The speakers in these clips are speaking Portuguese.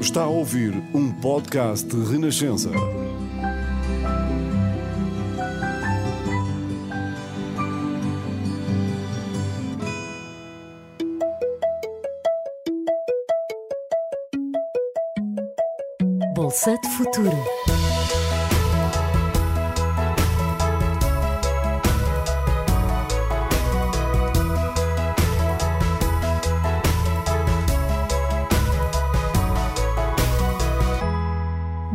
Está a ouvir um podcast de Renascença. Bolsa de Futuro.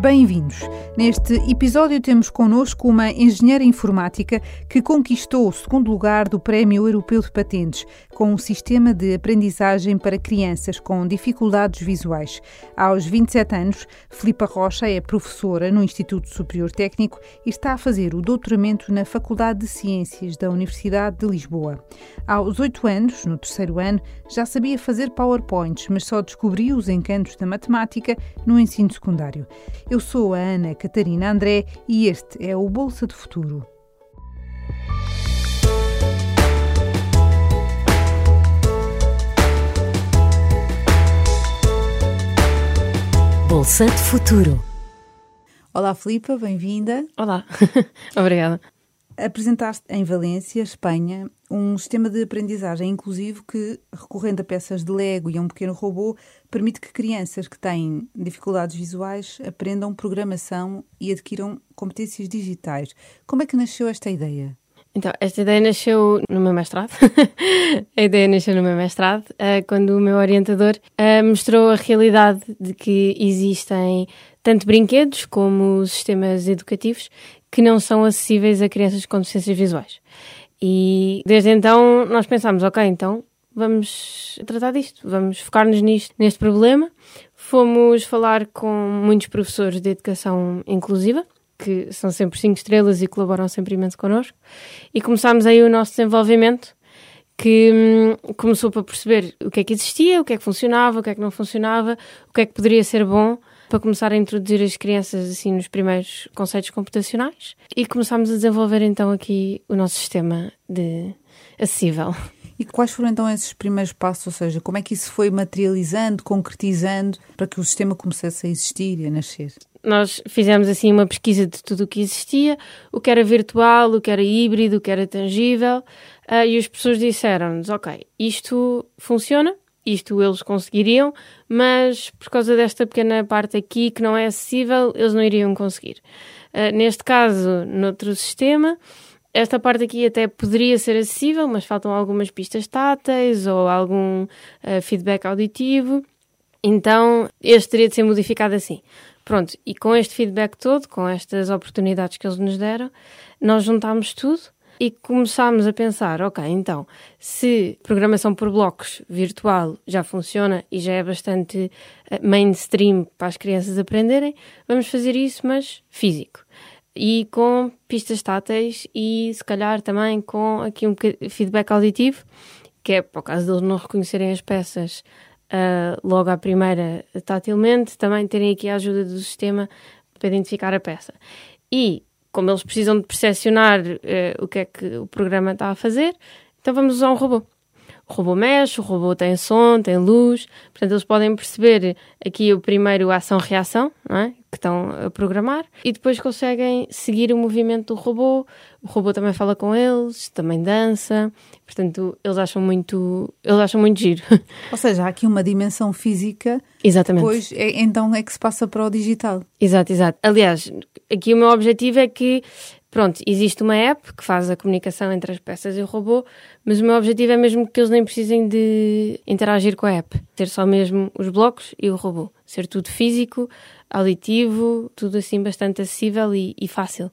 Bem-vindos! Neste episódio temos connosco uma engenheira informática que conquistou o segundo lugar do Prémio Europeu de Patentes com um sistema de aprendizagem para crianças com dificuldades visuais. Aos 27 anos, Filipa Rocha é professora no Instituto Superior Técnico e está a fazer o doutoramento na Faculdade de Ciências da Universidade de Lisboa. Aos 8 anos, no terceiro ano, já sabia fazer PowerPoints, mas só descobriu os encantos da matemática no ensino secundário. Eu sou a Ana Catarina André e este é o Bolsa de Futuro. Bolsa de Futuro. Olá, Filipa, bem-vinda. Olá, obrigada. Apresentaste em Valência, Espanha, um sistema de aprendizagem inclusivo que, recorrendo a peças de Lego e a um pequeno robô, permite que crianças que têm dificuldades visuais aprendam programação e adquiram competências digitais. Como é que nasceu esta ideia? Então, esta ideia nasceu no meu mestrado. a ideia nasceu no meu mestrado, uh, quando o meu orientador uh, mostrou a realidade de que existem tanto brinquedos como sistemas educativos que não são acessíveis a crianças com deficiências visuais. E desde então nós pensámos, ok, então vamos tratar disto, vamos focar-nos nisto, neste problema. Fomos falar com muitos professores de educação inclusiva, que são sempre cinco estrelas e colaboram sempre imenso connosco, e começámos aí o nosso desenvolvimento, que hum, começou para perceber o que é que existia, o que é que funcionava, o que é que não funcionava, o que é que poderia ser bom para começar a introduzir as crianças assim nos primeiros conceitos computacionais e começámos a desenvolver então aqui o nosso sistema de acessível. E quais foram então esses primeiros passos, ou seja, como é que isso foi materializando, concretizando para que o sistema começasse a existir e a nascer? Nós fizemos assim uma pesquisa de tudo o que existia, o que era virtual, o que era híbrido, o que era tangível, uh, e as pessoas disseram-nos: Ok, isto funciona, isto eles conseguiriam, mas por causa desta pequena parte aqui que não é acessível, eles não iriam conseguir. Uh, neste caso, noutro sistema, esta parte aqui até poderia ser acessível, mas faltam algumas pistas táteis ou algum uh, feedback auditivo. Então, este teria de ser modificado assim. Pronto, e com este feedback todo, com estas oportunidades que eles nos deram, nós juntámos tudo e começámos a pensar, ok, então, se programação por blocos virtual já funciona e já é bastante eh, mainstream para as crianças aprenderem, vamos fazer isso, mas físico. E com pistas táteis e se calhar também com aqui um feedback auditivo, que é para o caso deles não reconhecerem as peças uh, logo à primeira tatilmente, também terem aqui a ajuda do sistema para identificar a peça. E como eles precisam de percepcionar uh, o que é que o programa está a fazer, então vamos usar um robô. O robô mexe, o robô tem som, tem luz, portanto eles podem perceber aqui o primeiro ação-reação, é? que estão a programar, e depois conseguem seguir o movimento do robô. O robô também fala com eles, também dança, portanto eles acham muito, eles acham muito giro. Ou seja, há aqui uma dimensão física, Exatamente. depois é, então é que se passa para o digital. Exato, exato. Aliás, aqui o meu objetivo é que Pronto, existe uma app que faz a comunicação entre as peças e o robô, mas o meu objetivo é mesmo que eles nem precisem de interagir com a app. Ter só mesmo os blocos e o robô. Ser tudo físico, auditivo, tudo assim bastante acessível e, e fácil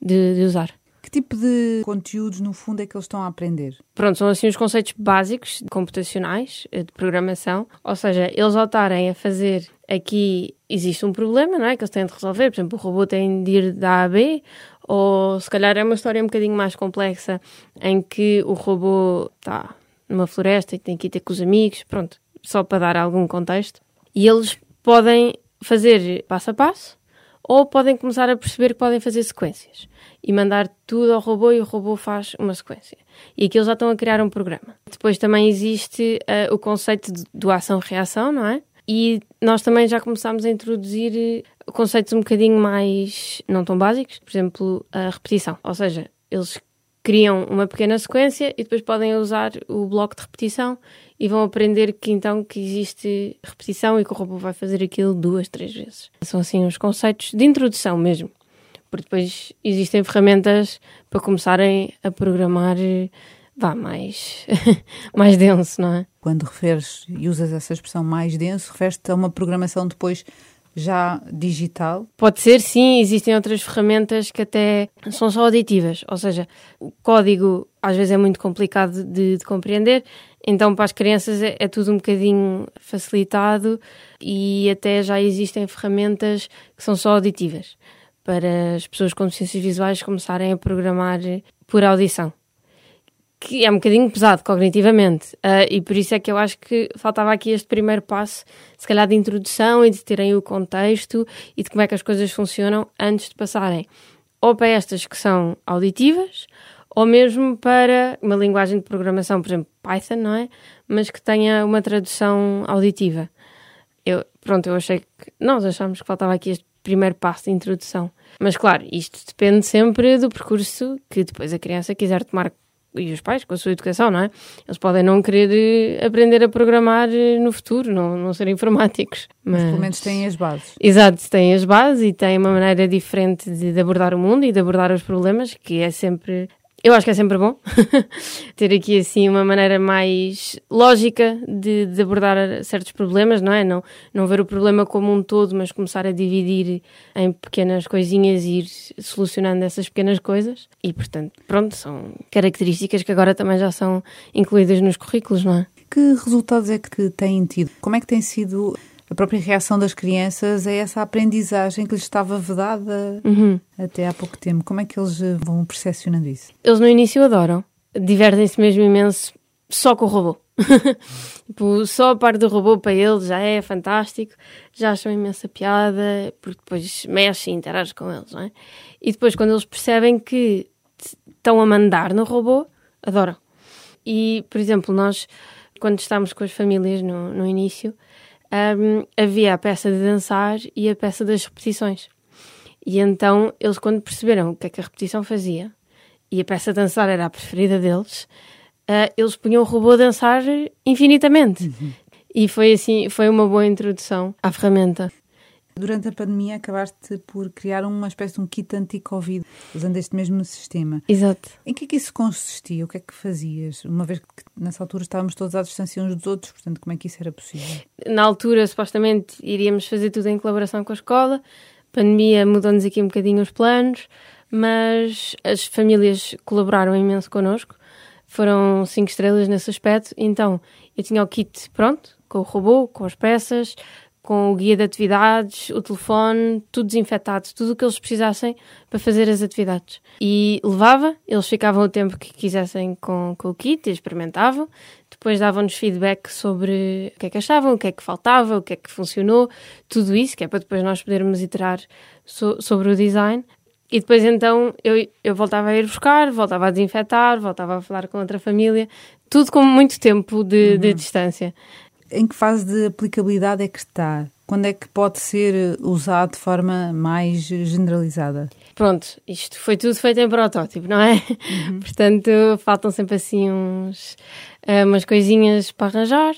de, de usar. Que tipo de conteúdos, no fundo, é que eles estão a aprender? Pronto, são assim os conceitos básicos computacionais, eh, de programação. Ou seja, eles ao estarem a fazer aqui, existe um problema, não é? Que eles têm de resolver. Por exemplo, o robô tem de ir da A a B, ou se calhar é uma história um bocadinho mais complexa, em que o robô está numa floresta e tem que ir ter com os amigos, pronto, só para dar algum contexto. E eles podem fazer passo a passo, ou podem começar a perceber que podem fazer sequências e mandar tudo ao robô e o robô faz uma sequência. E aqui eles já estão a criar um programa. Depois também existe uh, o conceito de doação-reação, não é? E nós também já começámos a introduzir conceitos um bocadinho mais não tão básicos, por exemplo, a repetição. Ou seja, eles criam uma pequena sequência e depois podem usar o bloco de repetição e vão aprender que então que existe repetição e que o robô vai fazer aquilo duas, três vezes. São assim os conceitos de introdução mesmo. Porque depois existem ferramentas para começarem a programar vá mais, mais denso, não é? Quando referes e usas essa expressão mais denso, referes-te a uma programação depois já digital? Pode ser, sim. Existem outras ferramentas que até são só auditivas, ou seja, o código às vezes é muito complicado de, de compreender, então para as crianças é, é, tudo um bocadinho facilitado e até já existem ferramentas que são só auditivas para as pessoas com deficiências visuais começarem a programar por audição que é um bocadinho pesado cognitivamente. Uh, e por isso é que eu acho que faltava aqui este primeiro passo, se calhar de introdução e de terem o contexto e de como é que as coisas funcionam antes de passarem ou para estas que são auditivas ou mesmo para uma linguagem de programação, por exemplo, Python, não é? Mas que tenha uma tradução auditiva. Eu, pronto, eu achei que nós achamos que faltava aqui este primeiro passo de introdução. Mas claro, isto depende sempre do percurso que depois a criança quiser tomar e os pais com a sua educação, não é? Eles podem não querer eh, aprender a programar eh, no futuro, não, não ser informáticos. Mas, mas pelo menos têm as bases. Exato, têm as bases e têm uma maneira diferente de, de abordar o mundo e de abordar os problemas, que é sempre eu acho que é sempre bom ter aqui assim uma maneira mais lógica de, de, abordar certos problemas, não é? Não, não ver o problema como um todo, mas começar a dividir em pequenas coisinhas e ir solucionando essas pequenas coisas. E portanto, pronto, são características que agora também já são incluídas nos currículos, não é? Que resultados é que têm tido? Como é que tem sido a própria reação das crianças a essa aprendizagem que lhes estava vedada uhum. até há pouco tempo. Como é que eles eh, vão percepcionando isso? Eles no início adoram, divertem-se mesmo imenso só com o robô. tipo, só a parte do robô para eles já é fantástico, já acham imensa piada, porque depois mexe e interage com eles, não é? E depois, quando eles percebem que estão a mandar no robô, adoram. E, por exemplo, nós, quando estamos com as famílias no, no início, um, havia a peça de dançar e a peça das repetições. E então eles, quando perceberam o que é que a repetição fazia e a peça de dançar era a preferida deles, uh, eles punham o robô a dançar infinitamente. Uhum. E foi assim, foi uma boa introdução à ferramenta. Durante a pandemia acabaste por criar uma espécie de um kit anti-Covid, usando este mesmo sistema. Exato. Em que é que isso consistia? O que é que fazias? Uma vez que nessa altura estávamos todos à distância uns dos outros, portanto, como é que isso era possível? Na altura, supostamente, iríamos fazer tudo em colaboração com a escola. A pandemia mudou-nos aqui um bocadinho os planos, mas as famílias colaboraram imenso connosco. Foram cinco estrelas nesse aspecto. Então, eu tinha o kit pronto, com o robô, com as peças, com o guia de atividades, o telefone, tudo desinfetado, tudo o que eles precisassem para fazer as atividades. E levava, eles ficavam o tempo que quisessem com, com o kit e experimentavam. Depois davam-nos feedback sobre o que é que achavam, o que é que faltava, o que é que funcionou, tudo isso, que é para depois nós podermos iterar so, sobre o design. E depois então eu, eu voltava a ir buscar, voltava a desinfetar, voltava a falar com outra família, tudo com muito tempo de, uhum. de distância em que fase de aplicabilidade é que está? Quando é que pode ser usado de forma mais generalizada? Pronto, isto foi tudo feito em protótipo, não é? Uhum. Portanto, faltam sempre assim uns, eh, umas coisinhas para arranjar,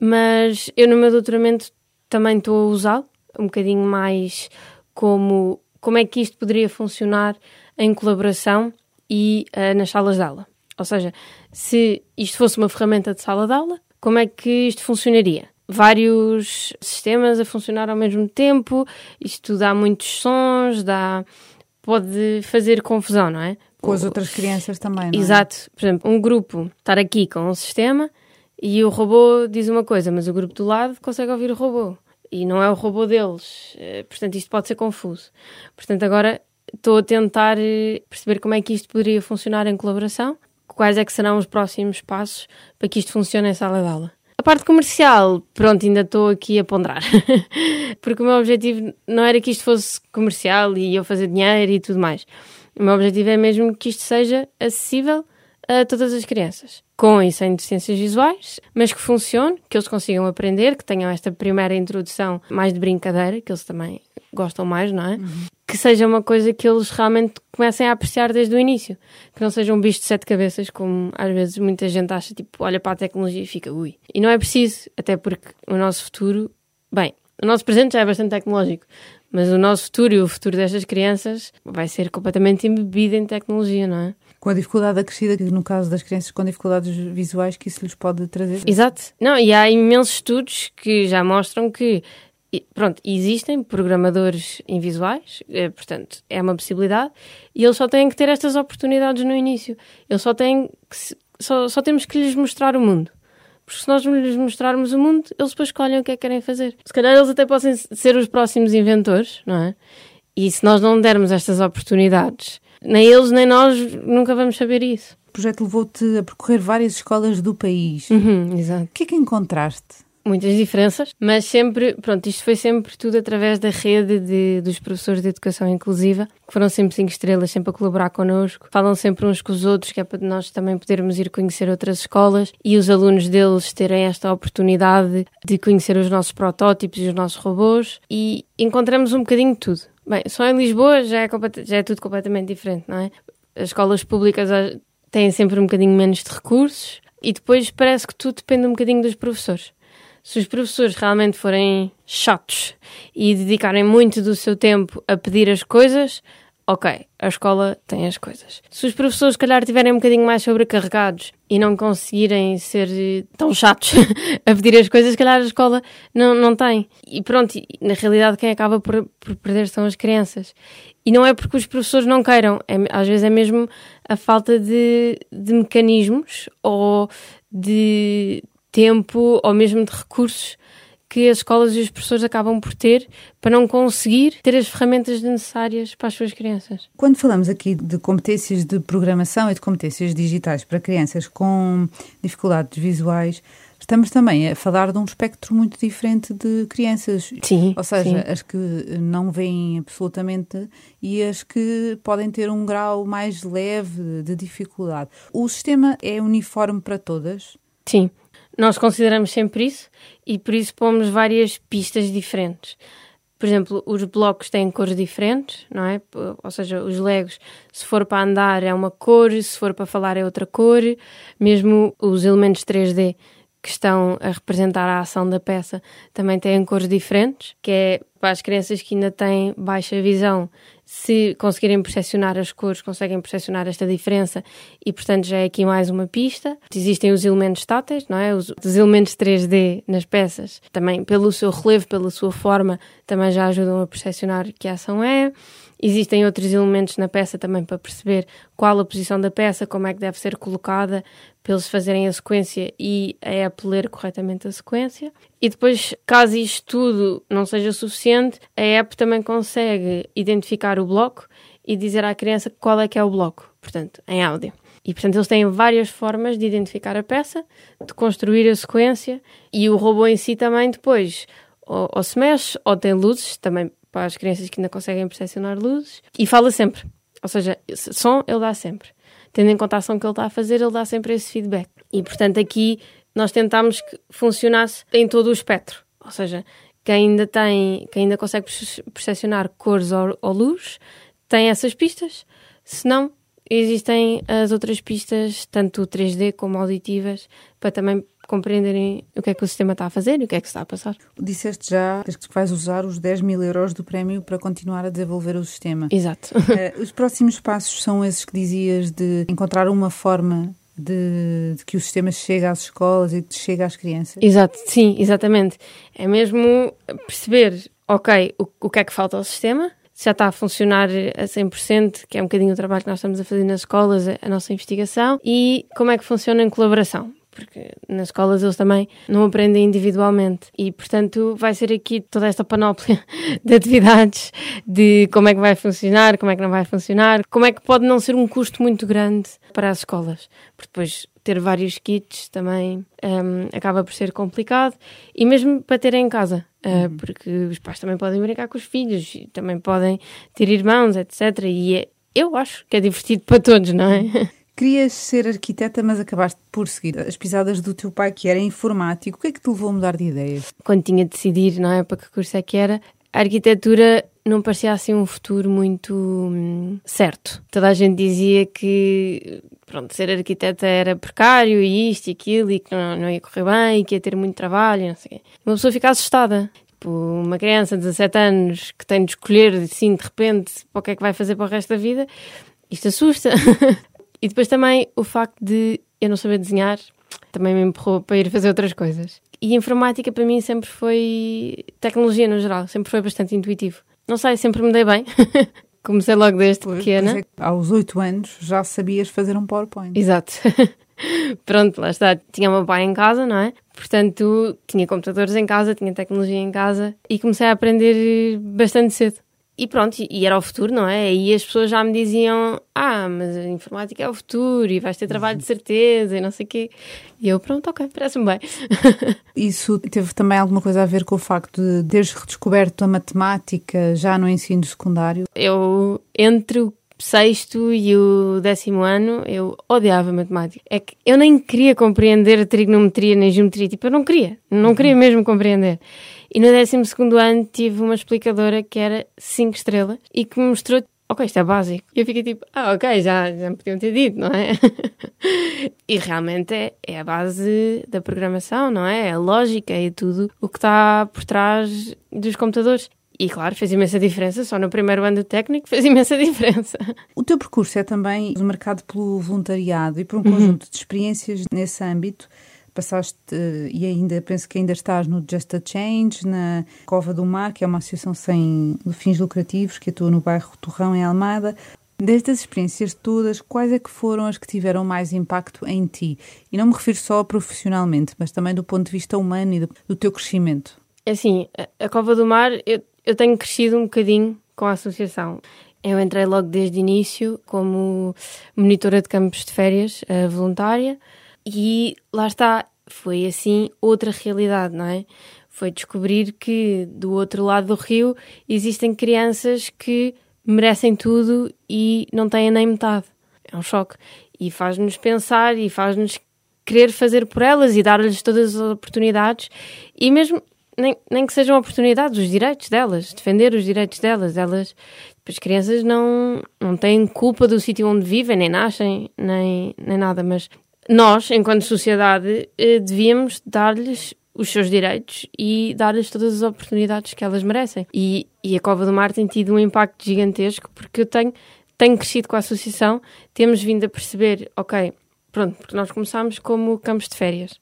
mas eu no meu doutoramento também estou a usá-lo, um bocadinho mais como como é que isto poderia funcionar em colaboração e uh, nas salas de aula. Ou seja, se isto fosse uma ferramenta de sala de aula, como é que isto funcionaria? Vários sistemas a funcionar ao mesmo tempo, isto dá muitos sons, dá pode fazer confusão, não é? Com as outras crianças também, não é? Exato. Por exemplo, um grupo estar aqui com um sistema e o robô diz uma coisa, mas o grupo do lado consegue ouvir o robô. E não é o robô deles. Eh, portanto, isto pode ser confuso. Portanto, agora estou a tentar eh, perceber como é que isto poderia funcionar em colaboração quais é que serão os próximos passos para que isto funcione em sala de aula. A parte comercial, pronto, ainda estou aqui a ponderar. Porque o meu objetivo não era que isto fosse comercial e eu fazer dinheiro e tudo mais. O meu objetivo é mesmo que isto seja acessível a todas as crianças, com e sem deficiências visuais, mas que funcione, que eles consigam aprender, que tenham esta primeira introdução mais de brincadeira, que eles também gostam mais, não é? Uhum. Que seja uma coisa que eles realmente comecem a apreciar desde o início. Que não seja um bicho de sete cabeças, como às vezes muita gente acha, tipo, olha para a tecnologia e fica ui. E não é preciso, até porque o nosso futuro, bem, o nosso presente já é bastante tecnológico, mas o nosso futuro e o futuro destas crianças vai ser completamente embebido em tecnologia, não é? Com a dificuldade acrescida, no caso das crianças com dificuldades visuais, que isso lhes pode trazer. Exato. Não, e há imensos estudos que já mostram que pronto, existem programadores invisuais, eh, portanto, é uma possibilidade, e eles só têm que ter estas oportunidades no início. Eles só têm que, só, só temos que lhes mostrar o mundo. Porque se nós lhes mostrarmos o mundo, eles depois escolhem o que é que querem fazer. Se calhar eles até podem ser os próximos inventores, não é? E se nós não dermos estas oportunidades, nem eles nem nós nunca vamos saber isso. O projeto levou-te a percorrer várias escolas do país. Uhum, exato. O que é que encontraste? Muitas diferenças, mas sempre, pronto, isto foi sempre tudo através da rede de, dos professores de educação inclusiva, que foram sempre cinco estrelas, sempre a colaborar connosco, falam sempre uns com os outros, que é para nós também podermos ir conhecer outras escolas e os alunos deles terem esta oportunidade de conhecer os nossos protótipos e os nossos robôs e encontramos um bocadinho de tudo. Bem, só em Lisboa já é, já é tudo completamente diferente, não é? As escolas públicas ah, têm sempre um bocadinho menos de recursos e depois parece que tudo depende um bocadinho dos professores. Se os professores realmente forem chatos e dedicarem muito do seu tempo a pedir as coisas, ok, a escola tem as coisas. Se os professores, se calhar, estiverem um bocadinho mais sobrecarregados e não conseguirem ser tão chatos a pedir as coisas, se calhar a escola não, não tem. E pronto, na realidade, quem acaba por, por perder são as crianças. E não é porque os professores não queiram, é, às vezes é mesmo a falta de, de mecanismos ou de, tempo ou mesmo de recursos que as escolas e os professores acabam por ter para não conseguir ter as ferramentas necessárias para as suas crianças. Quando falamos aqui de competências de programação e de competências digitais para crianças com dificuldades visuais, estamos também a falar de um espectro muito diferente de crianças. Sim. Ou seja, sim. as que não veem absolutamente e as que podem ter um grau mais leve de dificuldade. O sistema é uniforme para todas? Sim. Nós consideramos sempre isso e por isso pomos várias pistas diferentes. Por exemplo, os blocos têm cores diferentes, não é? Ou seja, os legos, se for para andar é uma cor, se for para falar é outra cor. Mesmo os elementos 3D que estão a representar a ação da peça também têm cores diferentes, que é para as crianças que ainda têm baixa visão, se conseguirem percepcionar as cores, conseguem percepcionar esta diferença e, portanto, já é aqui mais uma pista. Existem os elementos táteis, não é? Os, os, elementos 3D nas peças, também pelo seu relevo, pela sua forma, também já ajudam a percepcionar que a ação é. Existem outros elementos na peça também para perceber qual a posição da peça, como é que deve ser colocada, para eles fazerem a sequência e a app ler corretamente a sequência. E depois, caso isto tudo não seja suficiente, a app também consegue identificar o bloco e dizer à criança qual é que é o bloco, portanto, em áudio. E, portanto, eles têm várias formas de identificar a peça, de construir a sequência e o robô em si também depois ou, ou se mexe ou tem luzes, também para as crianças que ainda conseguem percepcionar luzes, e fala sempre. Ou seja, som ele dá sempre. Tendo em conta a ação que ele está a fazer, ele dá sempre esse feedback. E, portanto, aqui nós tentámos que funcionasse em todo o espectro. Ou seja, quem ainda tem, quem ainda consegue percepcionar cores ou, ou luz, tem essas pistas. Se não, existem as outras pistas, tanto 3D como auditivas, para também compreenderem o que é que o sistema está a fazer e o que é que está a passar. Disseste já que vais usar os 10 mil euros do prémio para continuar a desenvolver o sistema. Exato. Uh, os próximos passos são esses que dizias de encontrar uma forma de, de, que o sistema chegue às escolas e que chegue às crianças? Exato, sim, exatamente. É mesmo perceber, ok, o, o que é que falta ao sistema, se já está a funcionar a 100%, que é um bocadinho o trabalho que nós estamos a fazer nas escolas, a, a nossa investigação, e como é que funciona em colaboração porque nas escolas eles também não aprendem individualmente. E, portanto, vai ser aqui toda esta panóplia de atividades, de como é que vai funcionar, como é que não vai funcionar, como é que pode não ser um custo muito grande para as escolas. Porque depois ter vários kits também um, acaba por ser complicado e mesmo para ter em casa, uh, porque os pais também podem brincar com os filhos, também podem ter irmãos, etc. E é, eu acho que é divertido para todos, não é? Querias ser arquiteta, mas acabaste por seguir as pisadas do teu pai, que era informático. O que é que te levou a mudar de ideias? Quando tinha de decidir, não é, para que curso é que era, a arquitetura não parecia assim um futuro muito hum, certo. Toda a gente dizia que pronto, ser arquiteta era precário e isto e aquilo e que não, não ia correr bem e que ia ter muito trabalho, não sei o quê. Uma pessoa fica assustada. Tipo, uma criança de 17 anos que tem de escolher, assim, de repente, para o que é que vai fazer para o resto da vida, isto assusta. e depois também o facto de eu não saber desenhar também me empurrou para ir fazer outras coisas. E informática para mim sempre foi tecnologia no geral, sempre foi bastante intuitivo. Não sei, sempre me dei bem. Comecei logo desde pois, pequena. É aos oito anos já sabias fazer um PowerPoint. Exato. Pronto, lá está. Tinha meu pai em casa, não é? Portanto, tinha computadores em casa, tinha tecnologia em casa e comecei a aprender bastante cedo. E pronto, e era o futuro, não é? E as pessoas já me diziam: Ah, mas a informática é o futuro e vais ter trabalho de certeza e não sei o quê. E eu, pronto, ok, parece-me bem. Isso teve também alguma coisa a ver com o facto de teres redescoberto a matemática já no ensino secundário? Eu, entre o sexto e o décimo ano, eu odiava matemática. É que eu nem queria compreender a trigonometria nem geometria. Tipo, eu não queria. Não queria mesmo compreender. E no 12 ano tive uma explicadora que era 5 estrelas e que me mostrou ok, isto é básico. E eu fiquei tipo, ah, ok, já, já me podiam ter dito, não é? e realmente é, é a base da programação, não é? É a lógica e é tudo o que está por trás dos computadores. E claro, fez imensa diferença, só no primeiro ano do técnico fez imensa diferença. O teu percurso é também marcado pelo voluntariado e por um uhum. conjunto uhum. de experiências nesse âmbito passaste e ainda penso que ainda estás no Just a Change, na Cova do Mar, que é uma associação sem fins lucrativos que atua no bairro Torrão, em Almada. Destas experiências todas, quais é que foram as que tiveram mais impacto em ti? E não me refiro só profissionalmente, mas também do ponto de vista humano e do, do teu crescimento. É assim, a, a Cova do Mar, eu, eu tenho crescido um bocadinho com a associação. Eu entrei logo desde o início como monitora de campos de férias uh, voluntária e lá está, foi assim outra realidade, não é? Foi descobrir que do outro lado do rio existem crianças que merecem tudo e não têm nem metade. É um choque. E faz-nos pensar e faz-nos querer fazer por elas e dar-lhes todas as oportunidades e mesmo nem, nem que sejam oportunidades, os direitos delas, defender os direitos delas. Elas, as crianças não, não têm culpa do sítio onde vivem, nem nascem, nem, nem nada, mas nós, enquanto sociedade, eh, devíamos dar-lhes os seus direitos e dar-lhes todas as oportunidades que elas merecem. E, e a Cova do Mar tem tido um impacto gigantesco porque eu tenho, tenho crescido com a associação, temos vindo a perceber, ok, pronto, porque nós começámos como campos de férias.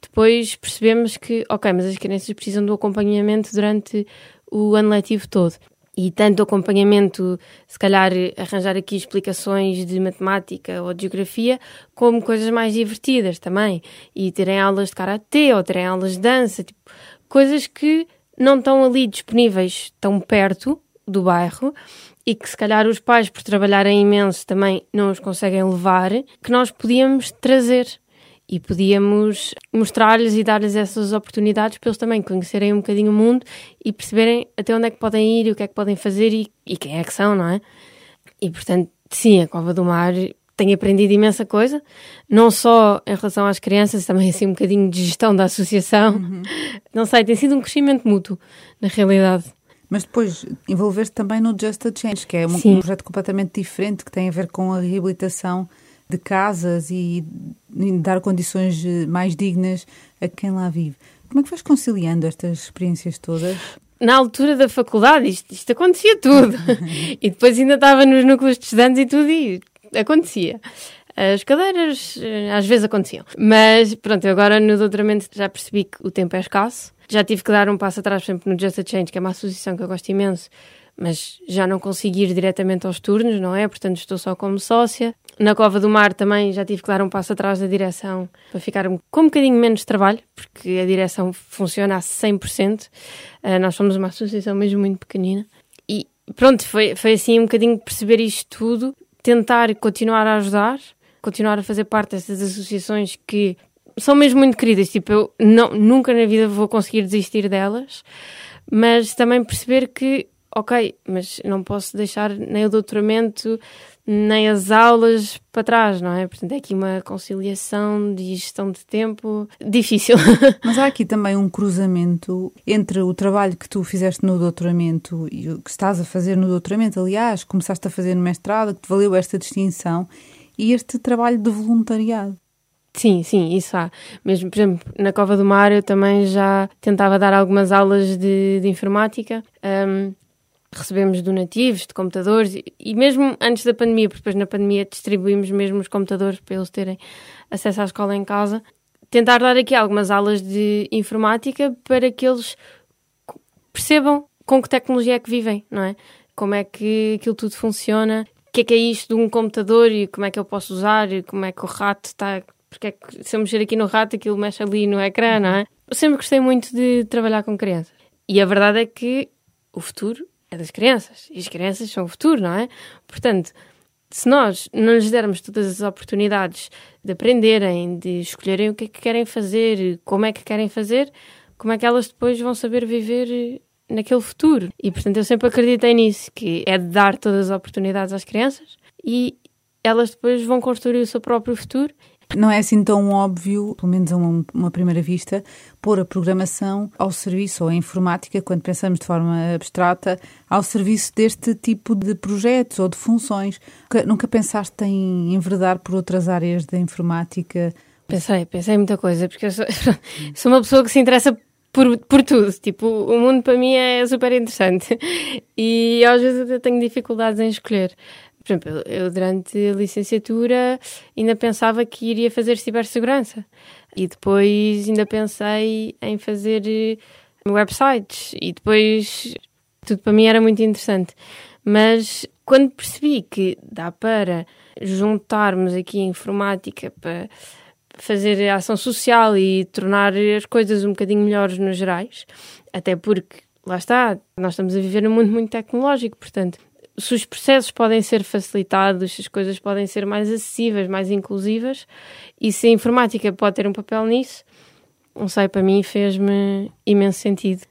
Depois percebemos que, ok, mas as crianças precisam do acompanhamento durante o ano letivo todo e tanto acompanhamento, se calhar arranjar aqui explicações de matemática ou de geografia, como coisas mais divertidas também. E terem aulas de karatê ou terem aulas de dança, tipo, coisas que não estão ali disponíveis tão perto do bairro e que se calhar os pais, por trabalharem imenso, também não os conseguem levar, que nós podíamos trazer e podíamos mostrar-lhes e dar-lhes essas oportunidades para eles também conhecerem um bocadinho o mundo e perceberem até onde é que podem ir e o que é que podem fazer e, e quem é que são, não é? E portanto, sim, a Cova do Mar tem aprendido imensa coisa, não só em relação às crianças, também assim um bocadinho de gestão da associação. Uhum. Não sei, tem sido um crescimento mútuo, na realidade. Mas depois envolver-te também no Just a Change, que é um, um projeto completamente diferente que tem a ver com a reabilitação de casas e, dar condições eh, mais dignas a quem lá vive. Como é que vais conciliando estas experiências todas? Na altura da faculdade, isto, isto acontecia tudo. e depois ainda estava nos núcleos de estudantes e tudo, e acontecia. As cadeiras eh, às vezes aconteciam. Mas pronto, agora no doutoramento já percebi que o tempo é escasso. Já tive que dar um passo atrás, por exemplo, no Just a Change, que é uma associação que eu gosto imenso, mas já não consigo ir diretamente aos turnos, não é? Portanto, estou só como sócia. Na Cova do Mar também já tive que dar um passo atrás da direção para ficar com um bocadinho menos trabalho, porque a direção funciona a 100%. Uh, eh, nós somos uma associação mesmo muito pequenina. E pronto, foi, foi assim um bocadinho perceber isto tudo, tentar continuar a ajudar, continuar a fazer parte dessas associações que são mesmo muito queridas. Tipo, eu não, nunca na vida vou conseguir desistir delas, mas também perceber que ok, mas não posso deixar nem o doutoramento nem as aulas para trás, não é? Portanto, é aqui uma conciliação de gestão de tempo difícil. Mas há aqui também um cruzamento entre o trabalho que tu fizeste no doutoramento e o que estás a fazer no doutoramento, aliás, começaste a fazer no mestrado, que te valeu esta distinção, e este trabalho de voluntariado. Sim, sim, isso há. Mesmo, por exemplo, na Cova do Mar eu também já tentava dar algumas aulas de, de informática. Um, recebemos donativos de computadores e, e, mesmo antes da pandemia, porque depois na pandemia distribuímos mesmo os computadores para eles terem acesso à escola em casa. Tentar dar aqui algumas aulas de informática para que eles percebam com que tecnologia é que vivem, não é? Como é que aquilo tudo funciona, o que é que é isto de um computador e como é que eu posso usar e como é que o rato está. Porque é que se eu mexer aqui no rato aquilo mexe ali no ecrã, não é? Eu sempre gostei muito de trabalhar com crianças. E a verdade é que o futuro é das crianças. E as crianças são o futuro, não é? Portanto, se nós não lhes dermos todas as oportunidades de aprenderem, de escolherem o que é que querem fazer, como é que querem fazer, como é que elas depois vão saber viver naquele futuro? E portanto eu sempre acreditei nisso, que é de dar todas as oportunidades às crianças e elas depois vão construir o seu próprio futuro não é assim tão óbvio, pelo menos a uma, uma, primeira vista, pôr a programação ao serviço, ou a informática, quando pensamos de forma abstrata, ao serviço deste tipo de projetos ou de funções. Nunca, nunca pensaste em enverdar por outras áreas da informática? Pensei, pensei muita coisa, porque eu sou, sou uma pessoa que se interessa por, por tudo. Tipo, o mundo para mim é super interessante. E às vezes eu tenho dificuldades em escolher. Por exemplo, eu durante a licenciatura ainda pensava que iria fazer cibersegurança e depois ainda pensei em fazer eh, websites e depois tudo para mim era muito interessante. Mas quando percebi que dá para juntarmos aqui a informática para fazer ação social e tornar as coisas um bocadinho melhores nos gerais, até porque lá está, nós estamos a viver num mundo muito tecnológico, portanto, se os processos podem ser facilitados, se as coisas podem ser mais acessíveis, mais inclusivas, e se a informática pode ter um papel nisso, não sei, para mim fez-me imenso sentido.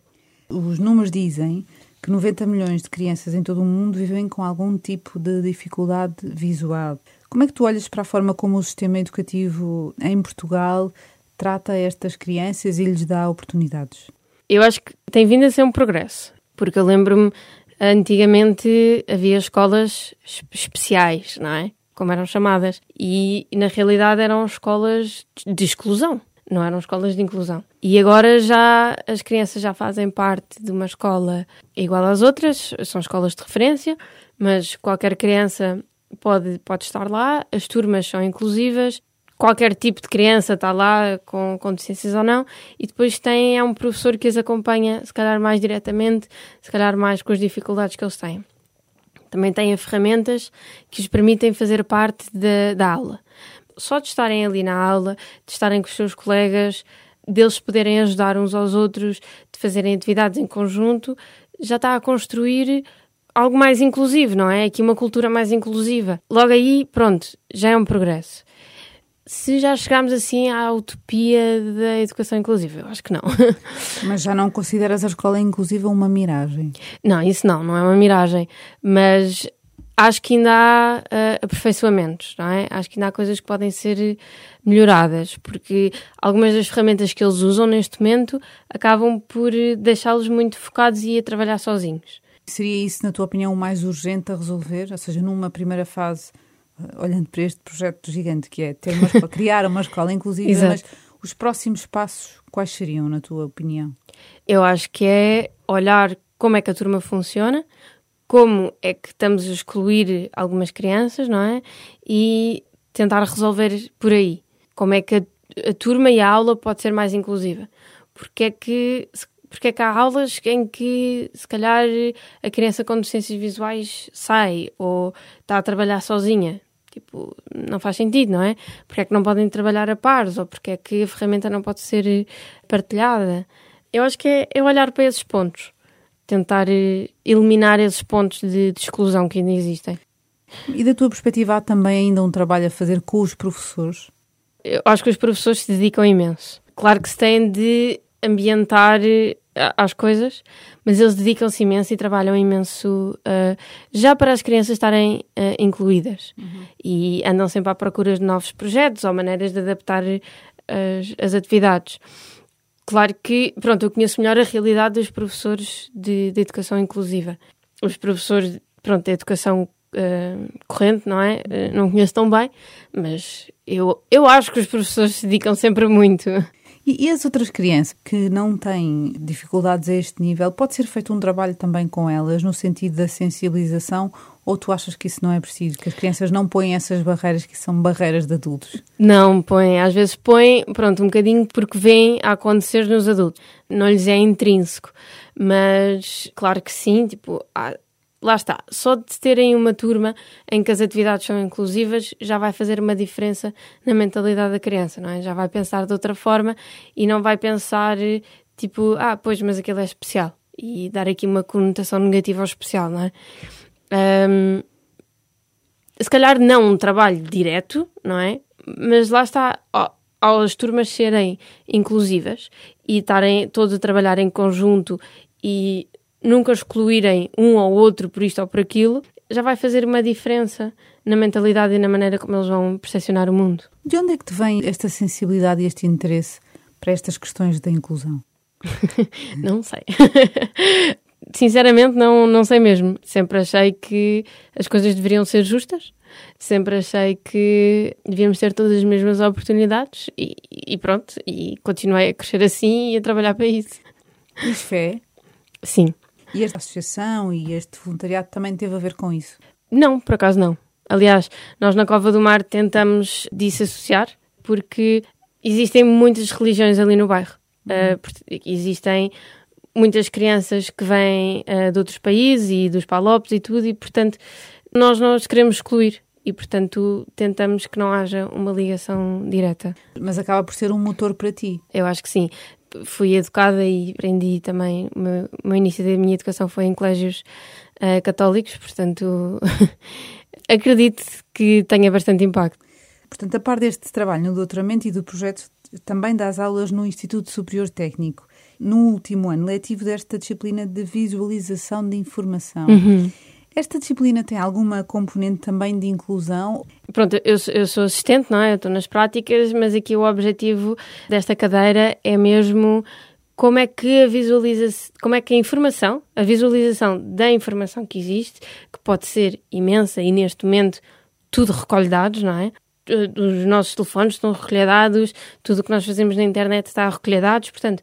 Os números dizem que 90 milhões de crianças em todo o mundo vivem com algum tipo de dificuldade visual. Como é que tu olhas para a forma como o sistema educativo em Portugal trata estas crianças e lhes dá oportunidades? Eu acho que tem vindo a ser um progresso, porque eu lembro-me Antigamente havia escolas especiais, não é? Como eram chamadas. E na realidade eram escolas de exclusão, não eram escolas de inclusão. E agora já as crianças já fazem parte de uma escola igual às outras, são escolas de referência, mas qualquer criança pode, pode estar lá, as turmas são inclusivas, qualquer tipo de criança está lá, com, com deficiências ou não, e depois tem é um professor que as acompanha, se calhar mais diretamente, se calhar mais com as dificuldades que eles têm. Também têm ferramentas que os permitem fazer parte de, da aula. Só de estarem ali na aula, de estarem com os seus colegas, deles poderem ajudar uns aos outros, de fazerem atividades em conjunto, já está a construir algo mais inclusivo, não é? Aqui uma cultura mais inclusiva. Logo aí, pronto, já é um progresso se já chegámos assim à utopia da educação inclusiva. Eu acho que não. Mas já não consideras a escola inclusiva uma miragem? Não, isso não, não é uma miragem. Mas acho que ainda há uh, aperfeiçoamentos, não é? Acho que ainda há coisas que podem ser melhoradas, porque algumas das ferramentas que eles usam neste momento acabam por deixá-los muito focados e a trabalhar sozinhos. Seria isso, na tua opinião, o mais urgente a resolver? Ou seja, numa primeira fase olhando para este projeto gigante que é ter uma escola, criar uma escola inclusiva, mas os próximos passos quais seriam, na tua opinião? Eu acho que é olhar como é que a turma funciona, como é que estamos a excluir algumas crianças, não é? E tentar resolver por aí. Como é que a, a turma e a aula pode ser mais inclusiva? Porque é que porque é que há aulas em que, se calhar, a criança com deficiências visuais sai ou está a trabalhar sozinha? Tipo, não faz sentido, não é? Porque é que não podem trabalhar a pares ou porque é que a ferramenta não pode ser partilhada? Eu acho que é, é olhar para esses pontos, tentar eh, eliminar esses pontos de, de exclusão que ainda existem. E da tua perspectiva, há também ainda um trabalho a fazer com os professores? Eu acho que os professores se dedicam imenso. Claro que se têm de ambientar eh, às coisas, mas eles dedicam-se imenso e trabalham imenso uh, já para as crianças estarem uh, incluídas uhum. e andam sempre à procura de novos projetos ou maneiras de adaptar as, as, atividades. Claro que, pronto, eu conheço melhor a realidade dos professores de, de educação inclusiva. Os professores, pronto, de educação uh, corrente, não é? não conheço tão bem, mas eu, eu acho que os professores se dedicam sempre muito. E, e, as outras crianças que não têm dificuldades a este nível, pode ser feito um trabalho também com elas, no sentido da sensibilização, ou tu achas que isso não é preciso, que as crianças não põem essas barreiras que são barreiras de adultos? Não, põem. Às vezes põem, pronto, um bocadinho porque vêm a acontecer nos adultos. Não lhes é intrínseco. Mas, claro que sim, tipo, lá está, só de terem uma turma em que as atividades são inclusivas já vai fazer uma diferença na mentalidade da criança, não é? Já vai pensar de outra forma e não vai pensar tipo, ah, pois, mas aquilo é especial e dar aqui uma conotação negativa ao especial, não é? Um, se calhar não um trabalho direto, não é? Mas lá está, ó, ao as turmas serem inclusivas e estarem todos a trabalhar em conjunto e nunca excluírem um ou outro por isto ou por aquilo, já vai fazer uma diferença na mentalidade e na maneira como eles vão percepcionar o mundo. De onde é que te vem esta sensibilidade e este interesse para estas questões da inclusão? não sei. Sinceramente, não, não sei mesmo. Sempre achei que as coisas deveriam ser justas, sempre achei que devíamos ter todas as mesmas oportunidades e, e pronto. E continuei a crescer assim e a trabalhar para isso. Tens fé? Sim. E esta associação e este voluntariado também teve a ver com isso? Não, por acaso não. Aliás, nós na Cova do Mar tentamos desassociar porque existem muitas religiões ali no bairro. Uhum. Uh, existem muitas crianças que vêm uh, de outros países e dos palopes e tudo, e portanto nós não os queremos excluir e, portanto, tentamos que não haja uma ligação direta. Mas acaba por ser um motor para ti. Eu acho que sim fui educada e aprendi também. O meu, o meu início da minha educação foi em colégios uh, católicos, portanto, acredito que tenha bastante impacto. Portanto, a par deste trabalho no doutoramento e do projeto, também das aulas no Instituto Superior Técnico. No último ano letivo desta disciplina de visualização de informação. Uhum. Esta disciplina tem alguma componente também de inclusão? Pronto, eu, eu sou assistente, não é? Eu estou nas práticas, mas aqui o objetivo desta cadeira é mesmo como é que a visualização, como é que a informação, a visualização da informação que existe, que pode ser imensa e neste momento tudo recolhe dados, não é? Os nossos telefones estão a recolher dados, tudo o que nós fazemos na internet está a recolher dados, portanto,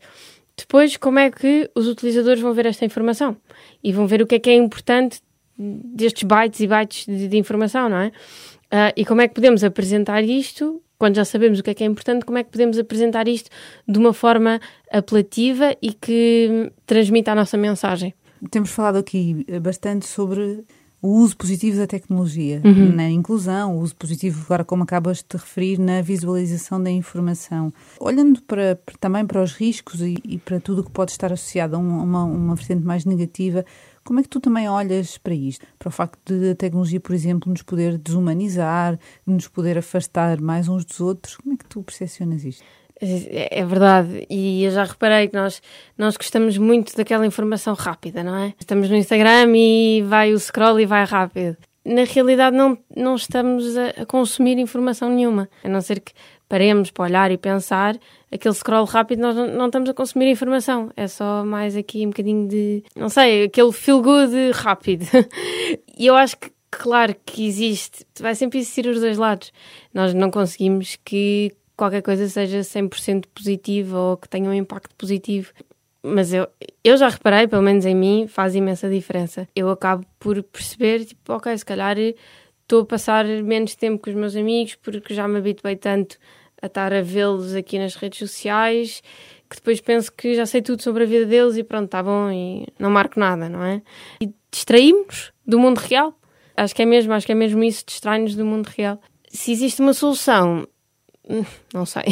depois como é que os utilizadores vão ver esta informação e vão ver o que é que é importante destes bytes e bytes de, de informação, não é? Uh, e como é que podemos apresentar isto, quando já sabemos o que é que é importante, como é que podemos apresentar isto de uma forma apelativa e que transmita a nossa mensagem? Temos falado aqui bastante sobre o uso positivo da tecnologia uhum. na inclusão, o uso positivo, agora como acabas de te referir, na visualização da informação. Olhando para, também para os riscos e, e para tudo o que pode estar associado a uma, uma vertente mais negativa, como é que tu também olhas para isto? Para o facto de a tecnologia, por exemplo, nos poder desumanizar, nos poder afastar mais uns dos outros? Como é que tu percepcionas isto? É, é verdade, e eu já reparei que nós, nós gostamos muito daquela informação rápida, não é? Estamos no Instagram e vai o scroll e vai rápido. Na realidade, não, não estamos a, a consumir informação nenhuma, a não ser que paremos para olhar e pensar, aquele scroll rápido nós não, não, estamos a consumir informação. É só mais aqui um bocadinho de, não sei, aquele feel good rápido. e eu acho que, claro que existe, vai sempre existir os dois lados. Nós não conseguimos que qualquer coisa seja 100% positiva ou que tenha um impacto positivo. Mas eu, eu já reparei, pelo menos em mim, faz imensa diferença. Eu acabo por perceber, tipo, ok, se calhar estou a passar menos tempo com os meus amigos porque já me habituei tanto a estar a vê-los aqui nas redes sociais que depois penso que já sei tudo sobre a vida deles e pronto, está bom e não marco nada, não é? E distraímos do mundo real. Acho que é mesmo, acho que é mesmo isso, distrai-nos do mundo real. Se existe uma solução, hum, não sei.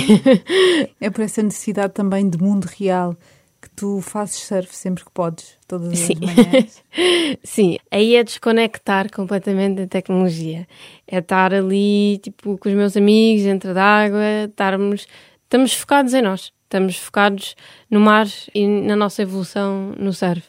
é por essa necessidade também de mundo real que tu fazes surf sempre que podes, todas as Sim. manhãs. Sim, aí é desconectar completamente da tecnologia. É estar ali, tipo, com os meus amigos, dentro d'água, estarmos... Estamos focados em nós. Estamos focados no mar e na nossa evolução no surf.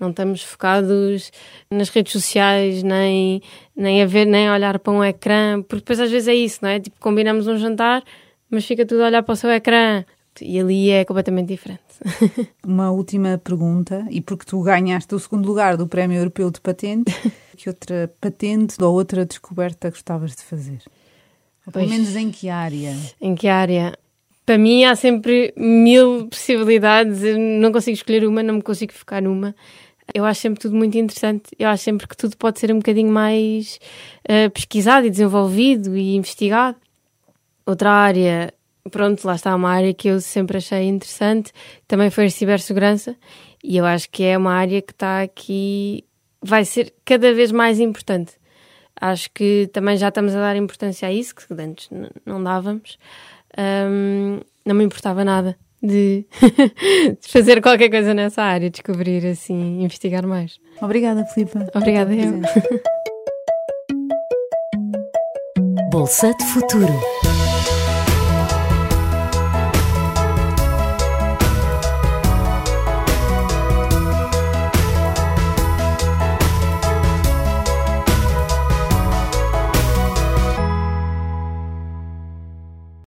Não estamos focados nas redes sociais, nem, nem a ver, nem a olhar para um ecrã, porque depois às vezes é isso, não é? Tipo, combinamos um jantar, mas fica tudo a olhar para o seu ecrã. E ali é completamente diferente. Uma última pergunta, e porque tu ganhaste o segundo lugar do Prémio Europeu de Patente, que outra patente ou outra descoberta gostavas de fazer? Ou pelo menos em que área? Em que área? Para mim há sempre mil possibilidades, eu não consigo escolher uma, não me consigo focar numa. Eu acho sempre tudo muito interessante, eu acho sempre que tudo pode ser um bocadinho mais eh, pesquisado e desenvolvido e investigado. Outra área, pronto, lá está uma área que eu sempre achei interessante, também foi a cibersegurança, e eu acho que é uma área que está aqui, vai ser cada vez mais importante. Acho que também já estamos a dar importância a isso, que antes não dávamos. Hum, não me importava nada de, de fazer qualquer coisa nessa área, descobrir assim, investigar mais. Obrigada, Filipa. Obrigada, eu. Bolsa de Futuro.